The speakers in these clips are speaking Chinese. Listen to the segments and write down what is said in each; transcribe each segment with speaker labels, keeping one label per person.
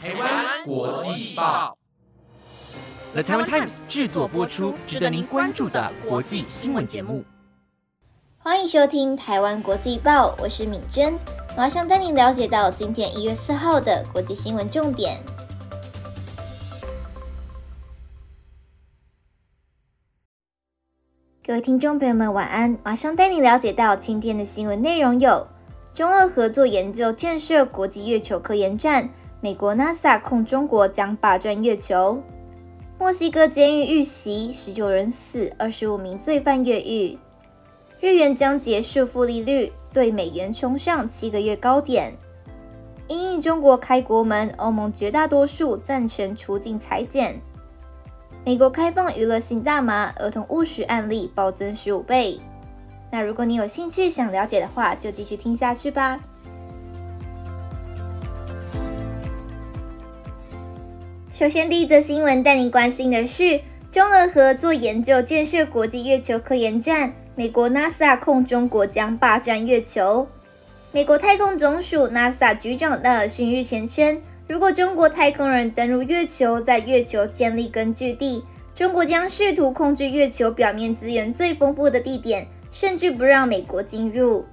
Speaker 1: 台湾国际报，The Taiwan Times 制作播出，值得您关注的国际新闻节目。
Speaker 2: 欢迎收听台湾国际报，我是敏珍，马上带您了解到今天一月四号的国际新闻重点。各位听众朋友们，晚安！马上带你了解到今天的新闻内容有：中俄合作研究建设国际月球科研站。美国 NASA 控中国将霸占月球。墨西哥监狱遇袭，十九人死，二十五名罪犯越狱。日元将结束负利率，对美元冲上七个月高点。因应中国开国门，欧盟绝大多数赞成出境裁减。美国开放娱乐性大麻，儿童误食案例暴增十五倍。那如果你有兴趣想了解的话，就继续听下去吧。首先，第一则新闻带您关心的是中俄合作研究建设国际月球科研站。美国 NASA 控中国将霸占月球。美国太空总署 NASA 局长纳尔逊日前称，如果中国太空人登陆月球，在月球建立根据地，中国将试图控制月球表面资源最丰富的地点，甚至不让美国进入。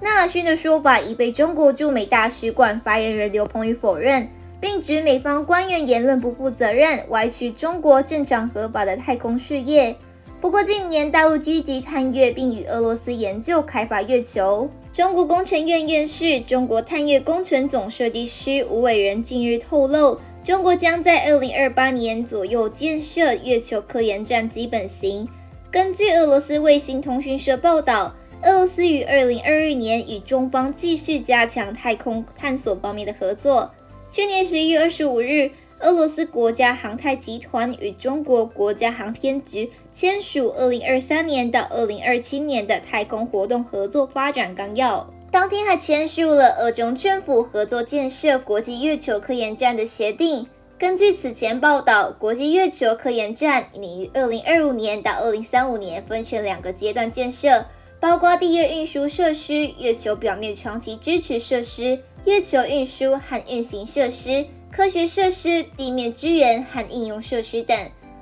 Speaker 2: 纳尔逊的说法已被中国驻美大使馆发言人刘鹏宇否认。并指美方官员言论不负责任，歪曲中国正常合法的太空事业。不过，近年大陆积极探月，并与俄罗斯研究开发月球。中国工程院院士、中国探月工程总设计师吴伟仁近日透露，中国将在二零二八年左右建设月球科研站基本型。根据俄罗斯卫星通讯社报道，俄罗斯于二零二二年与中方继续加强太空探索方面的合作。去年十一月二十五日，俄罗斯国家航太集团与中国国家航天局签署二零二三年到二零二七年的太空活动合作发展纲要。当天还签署了俄中政府合作建设国际月球科研站的协定。根据此前报道，国际月球科研站拟于二零二五年到二零三五年分成两个阶段建设，包括地月运输设施、月球表面长期支持设施。月球运输和运行设施、科学设施、地面支援和应用设施等。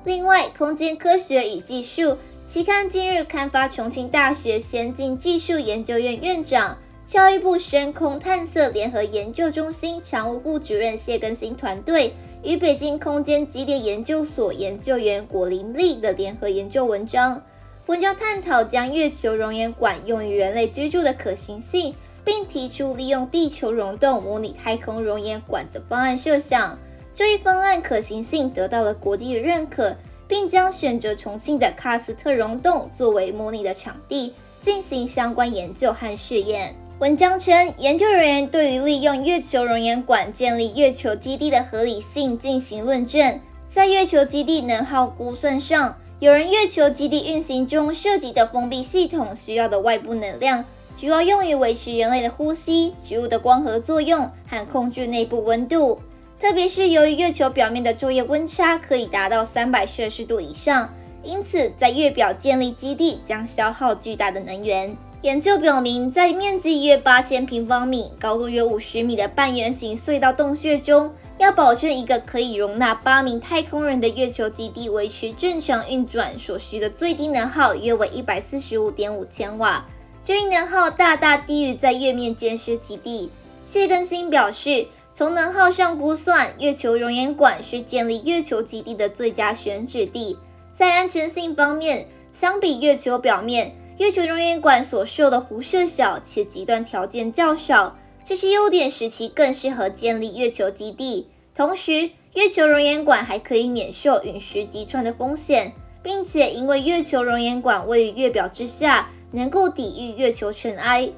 Speaker 2: 另外，空间科学与技术期刊近日刊发重庆大学先进技术研究院院长、教育部深空探测联合研究中心常务副主任谢根新团队与北京空间基地研究所研究员果林丽的联合研究文章。文章探讨将月球熔岩管用于人类居住的可行性。并提出利用地球溶洞模拟太空熔岩管的方案设想，这一方案可行性得到了国际的认可，并将选择重庆的喀斯特溶洞作为模拟的场地，进行相关研究和试验。文章称，研究人员对于利用月球熔岩管建立月球基地的合理性进行论证。在月球基地能耗估算上，有人月球基地运行中涉及的封闭系统需要的外部能量。主要用于维持人类的呼吸、植物的光合作用和控制内部温度。特别是由于月球表面的昼夜温差可以达到三百摄氏度以上，因此在月表建立基地将消耗巨大的能源。研究表明，在面积约八千平方米、高度约五十米的半圆形隧道洞穴中，要保证一个可以容纳八名太空人的月球基地维持正常运转所需的最低能耗约为一百四十五点五千瓦。这一能耗大大低于在月面建设基地。谢根新表示，从能耗上估算，月球熔岩管是建立月球基地的最佳选址地。在安全性方面，相比月球表面，月球熔岩管所受的辐射小且极端条件较少，这些优点使其更适合建立月球基地。同时，月球熔岩管还可以免受陨石击穿的风险，并且因为月球熔岩管位于月表之下。能够抵御月球尘埃。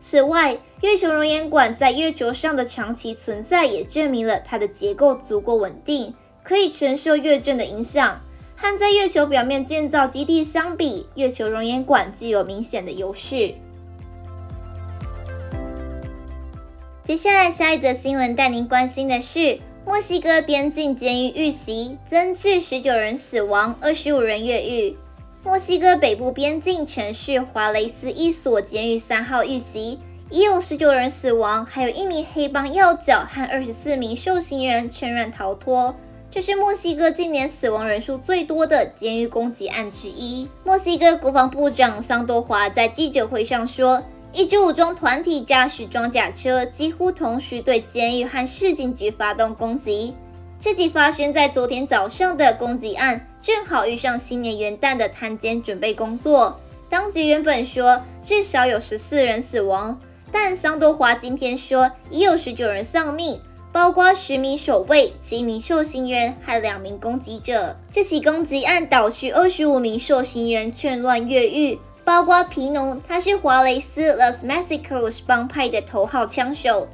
Speaker 2: 此外，月球熔岩管在月球上的长期存在也证明了它的结构足够稳定，可以承受月震的影响。和在月球表面建造基地相比，月球熔岩管具有明显的优势。接下来，下一则新闻带您关心的是：墨西哥边境监狱遇袭，增至十九人死亡，二十五人越狱。墨西哥北部边境城市华雷斯一所监狱三号遇袭，已有十九人死亡，还有一名黑帮要角和二十四名受刑人全然逃脱。这是墨西哥今年死亡人数最多的监狱攻击案之一。墨西哥国防部长桑多华在记者会上说，一支武装团体驾驶装甲车，几乎同时对监狱和市警局发动攻击。这起发生在昨天早上的攻击案，正好遇上新年元旦的探监准备工作。当局原本说至少有十四人死亡，但桑多华今天说已有十九人丧命。包括十名守卫、七名受刑人和两名攻击者。这起攻击案导致二十五名受刑人趁乱越狱，包括皮农，他是华雷斯 （Los Mexicos） 帮派的头号枪手。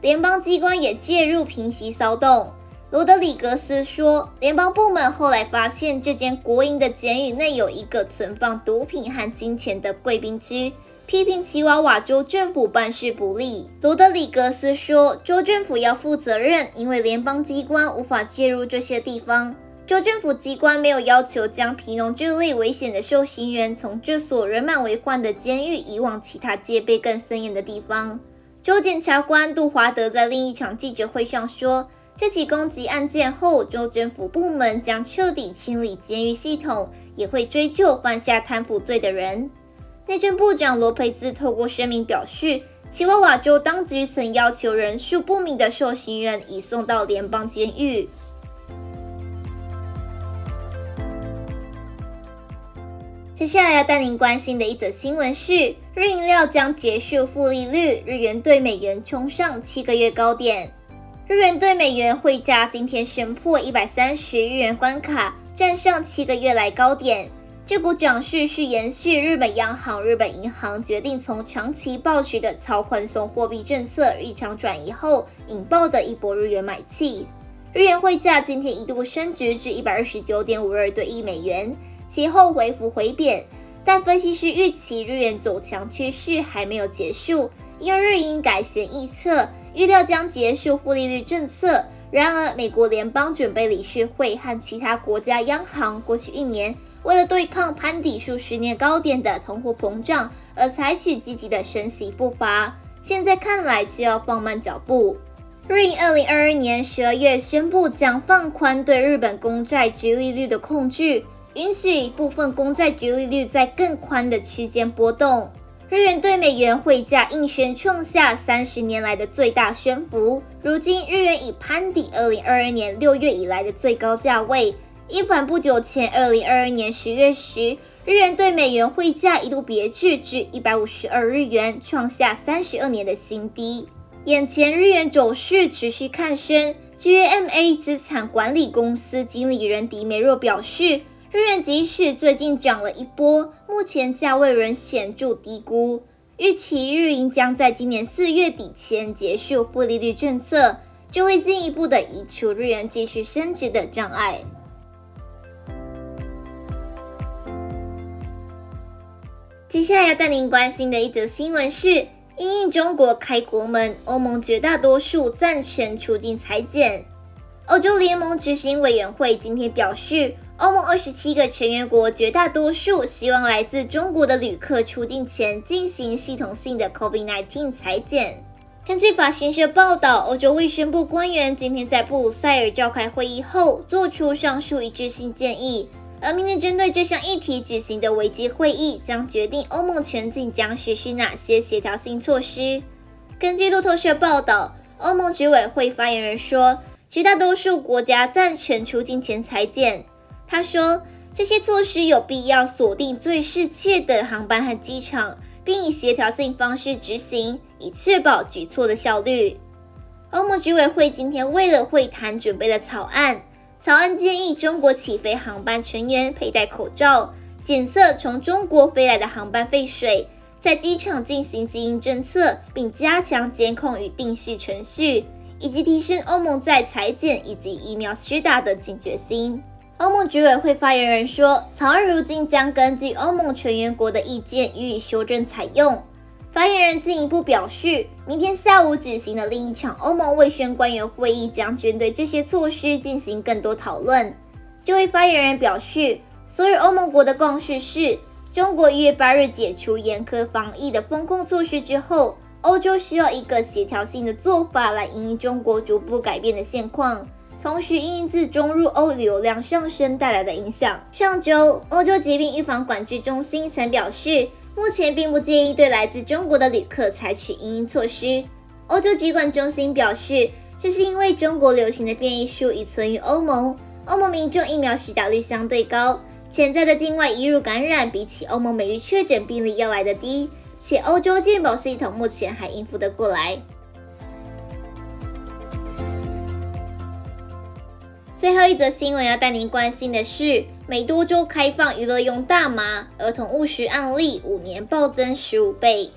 Speaker 2: 联邦机关也介入平息骚动。罗德里格斯说，联邦部门后来发现这间国营的监狱内有一个存放毒品和金钱的贵宾区。批评奇瓦瓦州政府办事不力。罗德里格斯说：“州政府要负责任，因为联邦机关无法介入这些地方。州政府机关没有要求将皮农这类危险的受刑人从这所人满为患的监狱移往其他戒备更森严的地方。”州检察官杜华德在另一场记者会上说：“这起攻击案件后，州政府部门将彻底清理监狱系统，也会追究犯下贪腐罪的人。”内政部长罗佩兹透过声明表示，奇瓦瓦州当局曾要求人数不明的受刑人移送到联邦监狱。接下来要带您关心的一则新闻是：日饮料将结束负利率，日元对美元冲上七个月高点。日元对美元汇价今天升破一百三十日元关卡，站上七个月来高点。这股涨势是延续日本央行、日本银行决定从长期保持的超宽松货币政策异常转移后引爆的一波日元买气。日元汇价今天一度升值至一百二十九点五二对一美元，其后回幅回贬。但分析师预期日元走强趋势还没有结束，因日银改弦易辙，预料将结束负利率政策。然而，美国联邦准备理事会和其他国家央行过去一年。为了对抗攀抵数十年高点的通货膨胀，而采取积极的升息步伐，现在看来需要放慢脚步。日银二零二二年十二月宣布将放宽对日本公债直利率的控制，允许部分公债直利率在更宽的区间波动。日元对美元汇价应声创下三十年来的最大升幅，如今日元已攀抵二零二二年六月以来的最高价位。一反不久前，二零二二年十月时，日元对美元汇价一度跌至至一百五十二日元，创下三十二年的新低。眼前日元走势持续看升，GMA 资产管理公司经理人迪梅若表示，日元即使最近涨了一波，目前价位仍显著低估，预期日银将在今年四月底前结束负利率政策，就会进一步的移除日元继续升值的障碍。接下来要带您关心的一则新闻是：因应中国开国门，欧盟绝大多数赞成出境裁减。欧洲联盟执行委员会今天表示，欧盟二十七个成员国绝大多数希望来自中国的旅客出境前进行系统性的 COVID-19 裁剪。根据法新社报道，欧洲卫生部官员今天在布鲁塞尔召开会议后，做出上述一致性建议。而明天针对这项议题举行的危机会议，将决定欧盟全境将实施哪些协调性措施。根据路透社报道，欧盟执委会发言人说，绝大多数国家赞成出境前裁剪。他说，这些措施有必要锁定最适切的航班和机场，并以协调性方式执行，以确保举措的效率。欧盟执委会今天为了会谈准备了草案。草案建议中国起飞航班成员佩戴口罩，检测从中国飞来的航班废水，在机场进行基因侦测，并加强监控与定序程序，以及提升欧盟在裁剪以及疫苗施打的警觉心。欧盟执委会发言人说，草案如今将根据欧盟成员国的意见予以修正采用。发言人进一步表示，明天下午举行的另一场欧盟卫生官员会议将针对这些措施进行更多讨论。这位发言人表示，所有欧盟国的共识是，中国一月八日解除严苛防疫的封控措施之后，欧洲需要一个协调性的做法来应中国逐步改变的现况，同时应自中入欧流量上升带来的影响。上周，欧洲疾病预防管制中心曾表示，目前并不建议对来自中国的旅客采取应应措施。欧洲疾管中心表示，这是因为中国流行的变异株已存于欧盟，欧盟民众疫苗施打率相对高，潜在的境外移入感染比起欧盟每日确诊病例要来的低。且欧洲健保系统目前还应付得过来。最后一则新闻要带您关心的是，美多州开放娱乐用大麻，儿童误食案例五年暴增十五倍。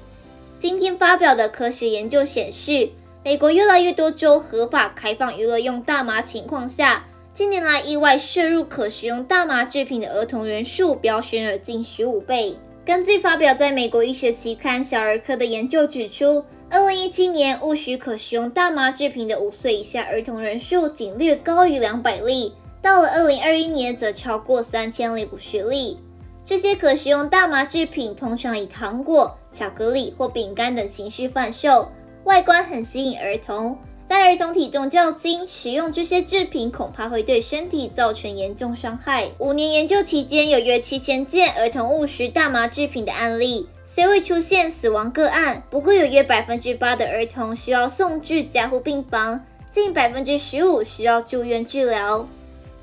Speaker 2: 今天发表的科学研究显示，美国越来越多州合法开放娱乐用大麻情况下，近年来意外摄入可食用大麻制品的儿童人数飙升了近十五倍。根据发表在美国医学期刊《小儿科》的研究指出二零一七年误许可食用大麻制品的五岁以下儿童人数仅略高于两百例，到了二零二一年则超过三千零五十例。这些可食用大麻制品通常以糖果、巧克力或饼干等形式贩售，外观很吸引儿童。但儿童体重较轻，食用这些制品恐怕会对身体造成严重伤害。五年研究期间，有约七千件儿童误食大麻制品的案例，虽未出现死亡个案，不过有约百分之八的儿童需要送至加护病房，近百分之十五需要住院治疗。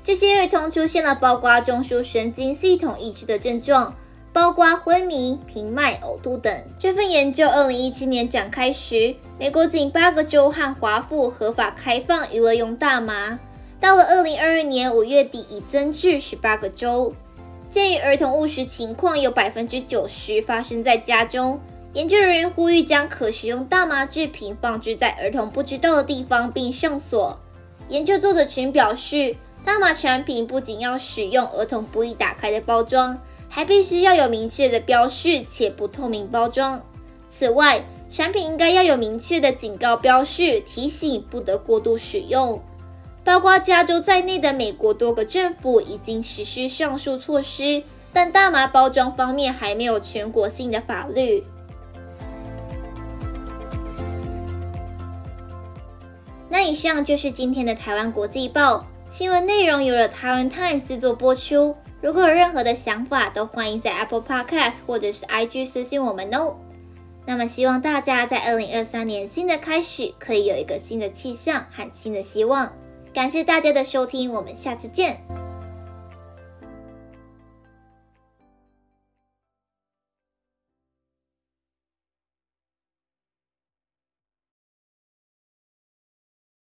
Speaker 2: 这些儿童出现了包括中枢神经系统抑制的症状。包括昏迷、平脉、呕吐等。这份研究二零一七年展开时，美国仅八个州和华府合法开放娱乐用大麻。到了二零二二年五月底，已增至十八个州。鉴于儿童误食情况有百分之九十发生在家中，研究人员呼吁将可食用大麻制品放置在儿童不知道的地方，并上锁。研究作者群表示，大麻产品不仅要使用儿童不易打开的包装。还必须要有明确的标示且不透明包装。此外，产品应该要有明确的警告标示，提醒不得过度使用。包括加州在内的美国多个政府已经实施上述措施，但大麻包装方面还没有全国性的法律。那以上就是今天的台湾国际报新闻内容，由了台湾 Times 制作播出。如果有任何的想法，都欢迎在 Apple Podcast 或者是 IG 私信我们哦。那么，希望大家在二零二三年新的开始，可以有一个新的气象和新的希望。感谢大家的收听，我们下次见。